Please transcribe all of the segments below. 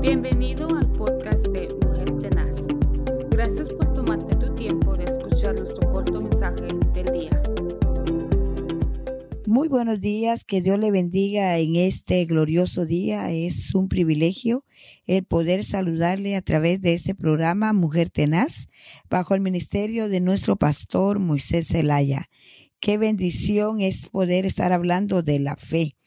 Bienvenido al podcast de Mujer Tenaz. Gracias por tomarte tu tiempo de escuchar nuestro corto mensaje del día. Muy buenos días, que Dios le bendiga en este glorioso día. Es un privilegio el poder saludarle a través de este programa Mujer Tenaz, bajo el ministerio de nuestro pastor Moisés Zelaya. Qué bendición es poder estar hablando de la fe,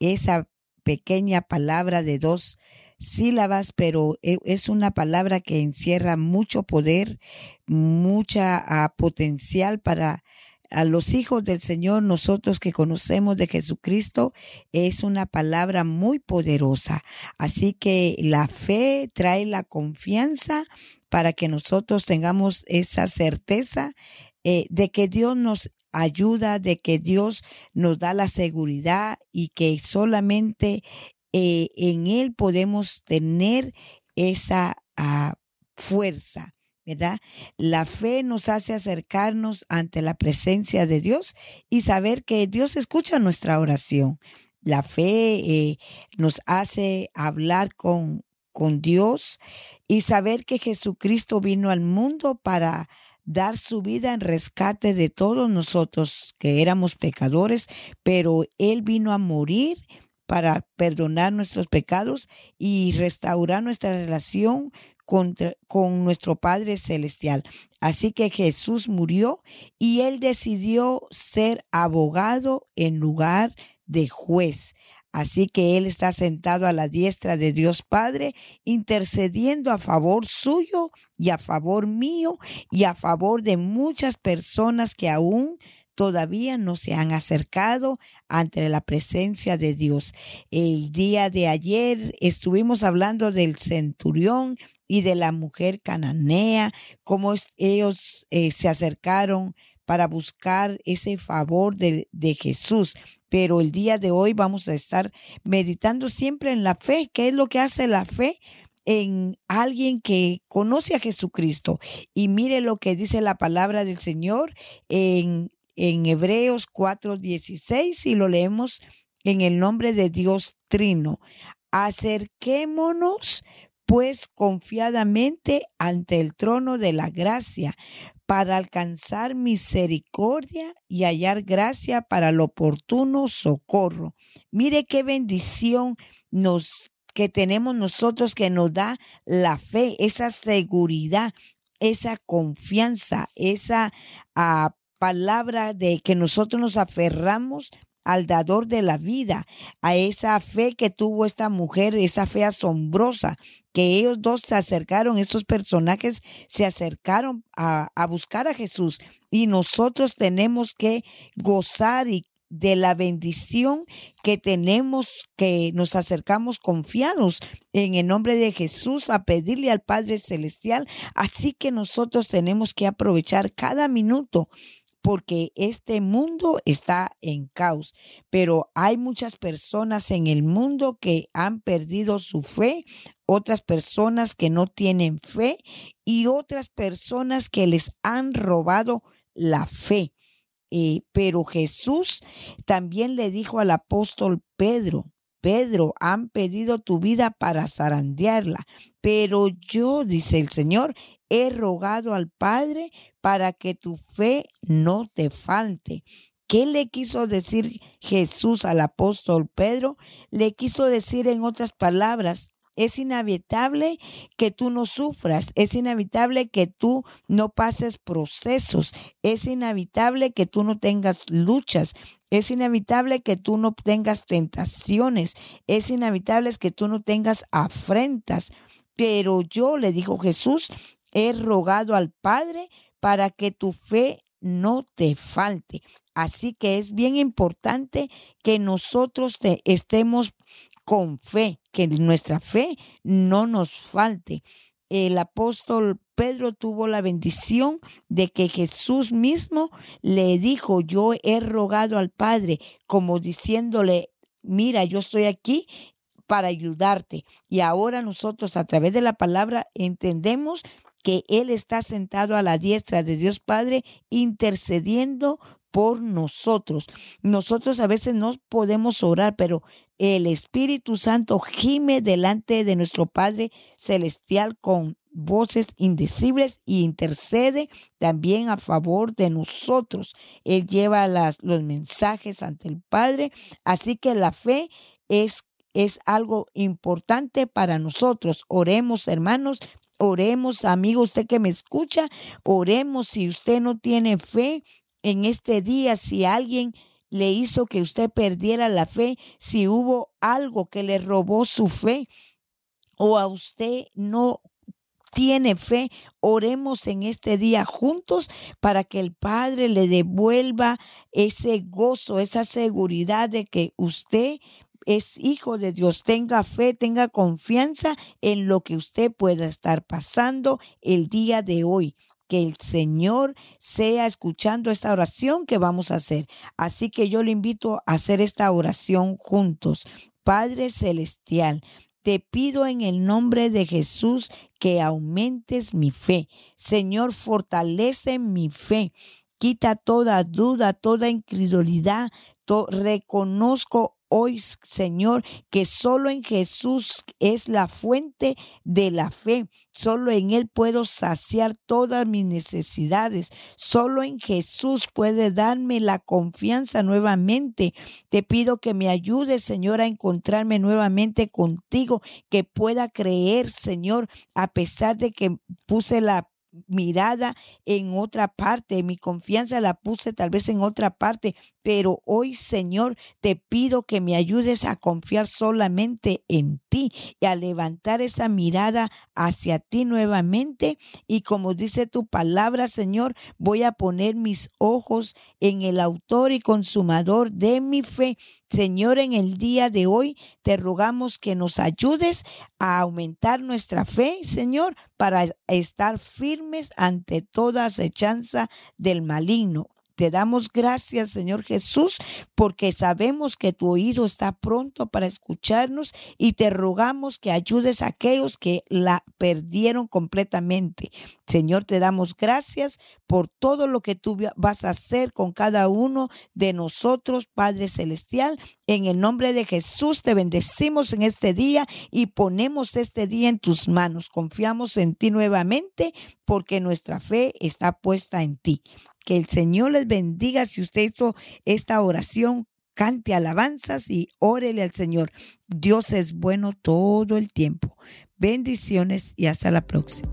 esa pequeña palabra de dos sílabas, pero e, es una palabra que encierra mucho poder, mucha ah, potencial para a los hijos del Señor, nosotros que conocemos de Jesucristo, es una palabra muy poderosa. Así que la fe trae la confianza para que nosotros tengamos esa certeza eh, de que Dios nos ayuda, de que Dios nos da la seguridad y que solamente eh, en Él podemos tener esa ah, fuerza. ¿verdad? La fe nos hace acercarnos ante la presencia de Dios y saber que Dios escucha nuestra oración. La fe eh, nos hace hablar con, con Dios y saber que Jesucristo vino al mundo para dar su vida en rescate de todos nosotros que éramos pecadores, pero Él vino a morir para perdonar nuestros pecados y restaurar nuestra relación con, nuestro Padre Celestial. Así que Jesús murió y Él decidió ser abogado en lugar de juez. Así que Él está sentado a la diestra de Dios Padre, intercediendo a favor suyo y a favor mío y a favor de muchas personas que aún todavía no se han acercado ante la presencia de Dios. El día de ayer estuvimos hablando del centurión y de la mujer cananea, cómo ellos eh, se acercaron para buscar ese favor de, de Jesús pero el día de hoy vamos a estar meditando siempre en la fe. ¿Qué es lo que hace la fe? en alguien que conoce a Jesucristo. Y mire lo que dice la palabra del Señor en, en Hebreos 4:16 y lo leemos en el nombre de Dios Trino. Acerquémonos pues confiadamente ante el trono de la gracia para alcanzar misericordia y hallar gracia para el oportuno socorro. Mire qué bendición nos que tenemos nosotros que nos da la fe, esa seguridad, esa confianza, esa ah, palabra de que nosotros nos aferramos al dador de la vida, a esa fe que tuvo esta mujer, esa fe asombrosa, que ellos dos se acercaron, esos personajes se acercaron a, buscar a Jesús y nosotros tenemos que gozar y de la bendición que tenemos, que nos acercamos confiados en el nombre de Jesús a pedirle al Padre Celestial. Así que nosotros tenemos que aprovechar cada minuto porque este mundo está en caos, pero hay muchas personas en el mundo que han perdido su fe, otras personas que no tienen fe y otras personas que les han robado la fe. Eh, pero Jesús también le dijo al apóstol Pedro, Pedro, han pedido tu vida para zarandearla, pero yo, dice el Señor, he rogado al Padre para que tu fe no te falte. ¿Qué le quiso decir Jesús al apóstol Pedro? Le quiso decir en otras palabras, es inevitable que tú no sufras, es inevitable que tú no pases procesos, es inevitable que tú no tengas luchas, es inevitable que tú no tengas tentaciones, es inevitable que tú no tengas afrentas. Pero yo, le dijo Jesús, he rogado al Padre para que tu fe no te falte. Así que es bien importante que nosotros estemos con fe, que nuestra fe no nos falte. El apóstol Pedro tuvo la bendición de que Jesús mismo le dijo, yo he rogado al Padre, como diciéndole, mira, yo estoy aquí para ayudarte. Y ahora nosotros a través de la palabra entendemos que Él está sentado a la diestra de Dios Padre intercediendo por nosotros. Nosotros a veces no podemos orar, pero el Espíritu Santo gime delante de nuestro Padre Celestial con voces indecibles y intercede también a favor de nosotros. Él lleva los mensajes ante el Padre, así que la fe es, es algo importante para nosotros. Oremos, hermanos, oremos, amigo, usted que me escucha, oremos si usted no tiene fe en este día, si alguien le hizo que usted perdiera la fe, si hubo algo que le robó su fe o a usted no tiene fe, oremos en este día juntos para que el Padre le devuelva ese gozo, esa seguridad de que usted es hijo de Dios. Tenga fe, tenga confianza en lo que usted pueda estar pasando el día de hoy que el Señor sea escuchando esta oración que vamos a hacer. Así que yo le invito a hacer esta oración juntos. Padre Celestial, te pido en el nombre de Jesús que aumentes mi fe. Señor, fortalece mi fe. Quita toda duda, toda incredulidad. reconozco hoy, Señor, que solo en Jesús es la fuente de la fe. Solo en Él puedo saciar todas mis necesidades. Solo en Jesús puede darme la confianza nuevamente. Te pido que me ayudes, Señor, a encontrarme nuevamente contigo, que pueda creer, Señor, a pesar de que puse la mirada en otra parte, mi confianza la puse tal vez en otra parte, pero hoy Señor te pido que me ayudes a confiar solamente en ti y a levantar esa mirada hacia ti nuevamente y como dice tu palabra Señor, voy a poner mis ojos en el autor y consumador de mi fe. Señor, en el día de hoy te rogamos que nos ayudes a aumentar nuestra fe, Señor, para estar ante toda acechanza del maligno. Te damos gracias, Señor Jesús, porque sabemos que tu oído está pronto para escucharnos y te rogamos que ayudes a aquellos que la perdieron completamente. Señor, te damos gracias por todo lo que tú vas a hacer con cada uno de nosotros, Padre Celestial. En el nombre de Jesús te bendecimos en este día y ponemos este día en tus manos. Confiamos en ti nuevamente porque nuestra fe está puesta en ti. Que el Señor les bendiga si usted hizo esta oración. Cante alabanzas y órele al Señor. Dios es bueno todo el tiempo. Bendiciones y hasta la próxima.